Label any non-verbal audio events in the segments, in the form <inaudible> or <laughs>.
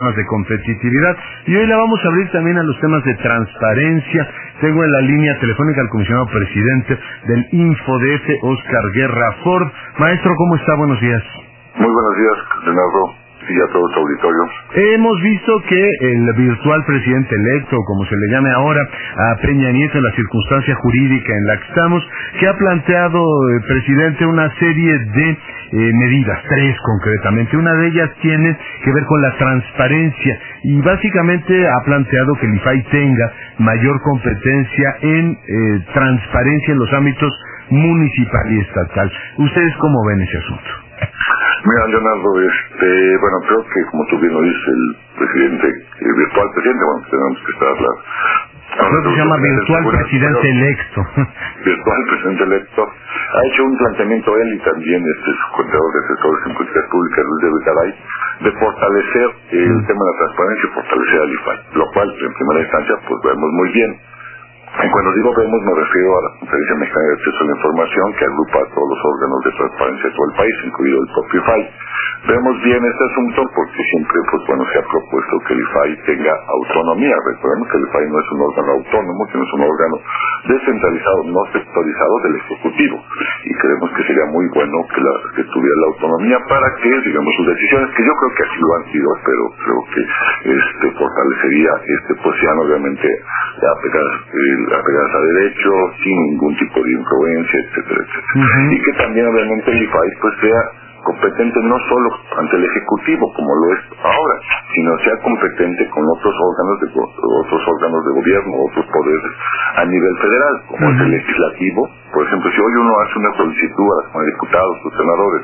temas de competitividad. Y hoy la vamos a abrir también a los temas de transparencia. Tengo en la línea telefónica al comisionado presidente del InfoDF, Oscar Guerra Ford. Maestro, ¿cómo está? Buenos días. Muy buenos días, Leonardo y a todo auditorio. Hemos visto que el virtual presidente electo, como se le llame ahora, a Peña Nieto, la circunstancia jurídica en la que estamos, que ha planteado el presidente una serie de eh, medidas, tres concretamente. Una de ellas tiene que ver con la transparencia y básicamente ha planteado que el IFAI tenga mayor competencia en eh, transparencia en los ámbitos municipal y estatal. ¿Ustedes cómo ven ese asunto? Mira, Leonardo, este, bueno, creo que como tú bien lo dices, el presidente, el virtual presidente, bueno, tenemos que estar la... Creo que se llama virtual presidente electo. <laughs> Virtual presidente electo. Ha hecho un planteamiento él y también este, su contador de asesores en políticas públicas, Luis de Vicaray, de fortalecer el tema de la transparencia y fortalecer al IFAI, lo cual en primera instancia pues vemos muy bien. Cuando digo vemos me refiero a la Conferencia Mexicana de Acceso a la Información que agrupa a todos los órganos de transparencia de todo el país, incluido el propio IFAI. Vemos bien este asunto porque siempre pues bueno se ha propuesto que el IFAI tenga autonomía. Recordemos que el IFAI no es un órgano autónomo, sino es un órgano descentralizado, no sectorizado del Ejecutivo. Y creemos que sería muy bueno que, la, que tuviera la autonomía para que, digamos, sus decisiones, que yo creo que así lo han sido, pero creo que este fortalecería este pues sean obviamente apegadas, eh, apegadas a derecho, sin ningún tipo de influencia, etcétera, etcétera. Y que también obviamente el IFAI pues sea competente no solo ante el ejecutivo como lo es ahora, sino sea competente con otros órganos de otros órganos de gobierno, otros poderes a nivel federal, como es el legislativo. Por ejemplo, si hoy uno hace una solicitud a los diputados, los senadores,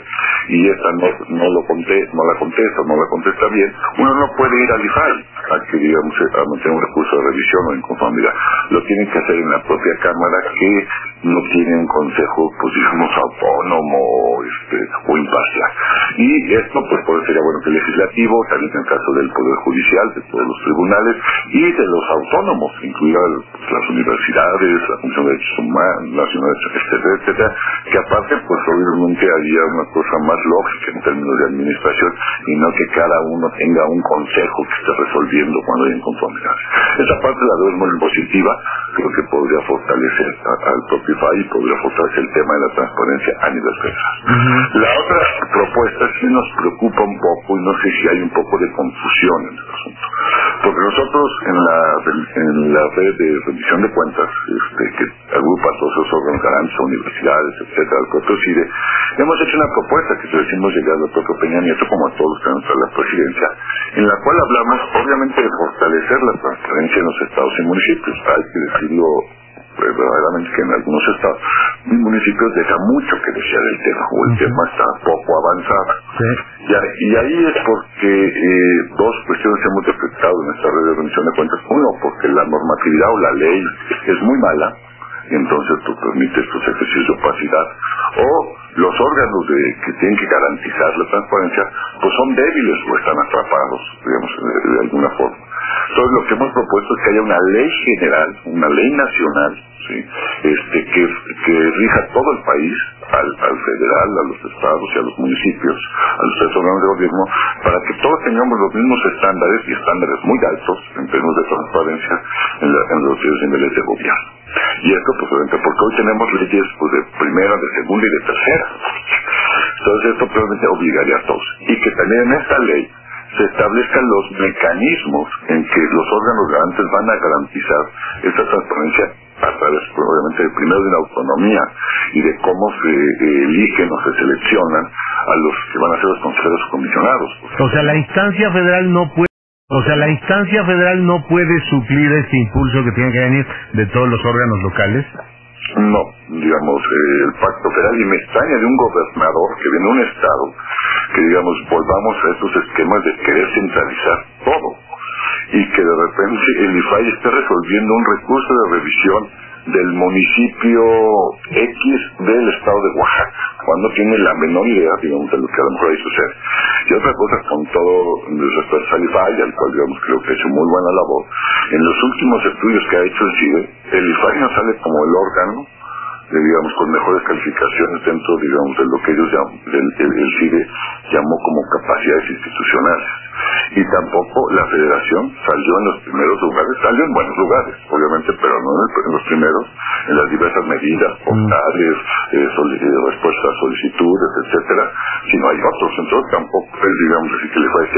y esta no, no lo contesta, no la contesta, no la contesta bien, uno no puede ir al IFAI a que digamos a mantener un recurso de revisión o inconformidad. Lo tienen que hacer en la propia cámara que no tiene un consejo, pues digamos, autónomo este, o imparcial. Y esto, pues, puede sería bueno que el legislativo, también en el caso del Poder Judicial, de todos los tribunales y de los autónomos, incluidas las universidades, la Comisión de Derechos Humanos, nacionales, etcétera, etcétera, que aparte, pues, obviamente haría una cosa más lógica en términos de administración y no que cada uno tenga un consejo que esté resolviendo cuando hay inconformidades. Esa parte la veo muy positiva, creo que podría fortalecer al IFAI y podría fortalecer el tema de la transparencia a nivel federal. La otra propuesta sí nos preocupa un poco y no sé si hay un poco de confusión en el asunto. Porque nosotros en la, en la red de rendición de cuentas, este, que agrupa a garantes, universidades, etcétera, el propio CIDE, hemos hecho una propuesta que se decimos llegar al propio Peña Nieto, como a todos los que han la presidencia, en la cual hablamos obviamente de fortalecer la transparencia en los estados y municipios. Hay que decirlo verdaderamente que en algunos estados y municipios deja mucho que desear el tema o el tema está poco avanzado. Y, ahí es porque eh, dos cuestiones hemos detectado en esta red de rendición de cuentas. Uno porque la normatividad o la ley es muy mala y entonces tú permites tus ejercicios de opacidad. O los órganos de, que tienen que garantizar la transparencia pues son débiles o están atrapados digamos de alguna forma. Entonces lo que hemos propuesto es que haya una ley general, una ley nacional, este, que rija todo el país, al, al, federal, a los estados y a los municipios, a los tres órganos de gobierno, para que todos tengamos los mismos estándares y estándares muy altos en términos de transparencia en, la, en los niveles de gobierno. Y esto, pues, porque hoy tenemos leyes pues, de primera, de segunda y de tercera. Entonces, esto probablemente obligaría a todos. Y que también en esta ley se establezcan los mecanismos en que los órganos garantes van a garantizar esta transparencia a través, obviamente, primero de una autonomía y de cómo se eh, eligen o se seleccionan a los que van a ser los consejeros comisionados. O sea, la instancia federal no puede o sea, la instancia federal no puede suplir este impulso que tiene que venir de todos los órganos locales. No, digamos, eh, el pacto federal, y me extraña de un gobernador que viene de un estado, que digamos, volvamos a esos esquemas de querer centralizar todo, y que de repente el IFAI esté resolviendo un recurso de revisión del municipio X del estado de Oaxaca, cuando tiene la menor idea, digamos, de lo que a lo mejor ahí sucede. Y otra cosa, con todo respecto al IFAI, al cual, digamos, creo que ha hecho muy buena labor, en los últimos estudios que ha hecho el CIDE, el IFAI no sale como el órgano digamos, con mejores calificaciones dentro, digamos, de lo que ellos llaman, el, el, CIDE, llamó como capacidades institucionales. Y tampoco la federación salió en los primeros lugares, salió en buenos lugares, obviamente, pero no en los primeros, en las diversas medidas, mm. portales, eh, eh, respuestas a solicitudes, etcétera, sino hay otros. Entonces tampoco es, digamos así, que le parece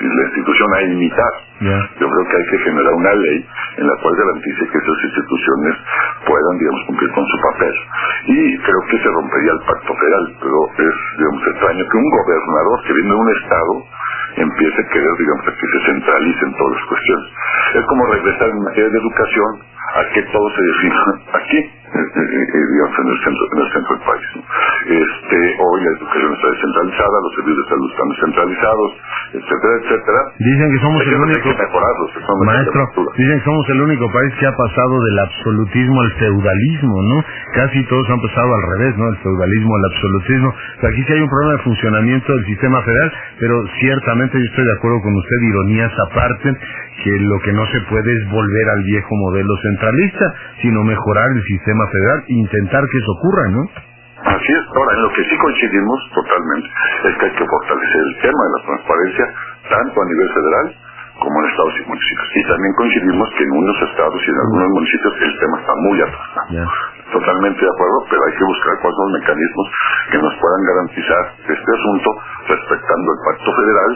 la institución a imitar. Yo creo que hay que generar una ley en la cual garantice que esas instituciones puedan, digamos, cumplir con su papel. Y creo que se rompería el pacto federal, pero es, digamos, extraño que un gobernador que viene de un estado empiece a querer, digamos, que se centralicen todas las cuestiones. Es como regresar en materia de educación a que todo se defina aquí, digamos, en el centro, en el centro del país. Este, hoy la educación está descentralizada, los servicios de salud están descentralizados, etcétera, etcétera. Dicen que somos el único maestro, dicen que somos el único país que ha pasado del absolutismo al feudalismo, ¿no? Casi todos han pasado al revés, ¿no? El feudalismo al absolutismo. aquí sí hay un problema de funcionamiento del sistema federal, pero ciertamente yo estoy de acuerdo con usted, ironías aparte, que lo que no se puede es volver al viejo modelo centralista, sino mejorar el sistema federal intentar que eso ocurra, ¿no? Así es. Ahora, en lo que sí coincidimos totalmente es que hay que fortalecer el tema de la transparencia tanto a nivel federal como en estados y municipios. Y también coincidimos que en unos estados y en algunos municipios el tema está muy atrasado. Totalmente de acuerdo, pero hay que buscar cuáles son los mecanismos que nos puedan garantizar este asunto respetando el pacto federal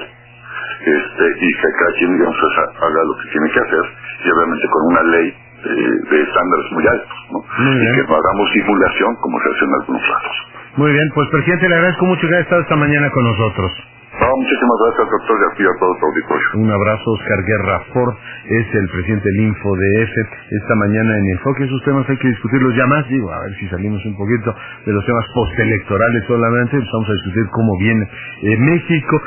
este, y que cada quien digamos, haga lo que tiene que hacer y obviamente con una ley eh, de estándares muy altos. Y que no hagamos simulación como se hace en algunos casos. Muy bien, pues presidente, le agradezco mucho que haya estado esta mañana con nosotros. No, muchísimas gracias, doctor, y a todo tu auditorio. Un abrazo, Oscar Guerra Ford, es el presidente del InfoDF. Esta mañana en Enfoque, esos temas hay que discutirlos ya más, digo, a ver si salimos un poquito de los temas postelectorales solamente, vamos a discutir cómo viene eh, México.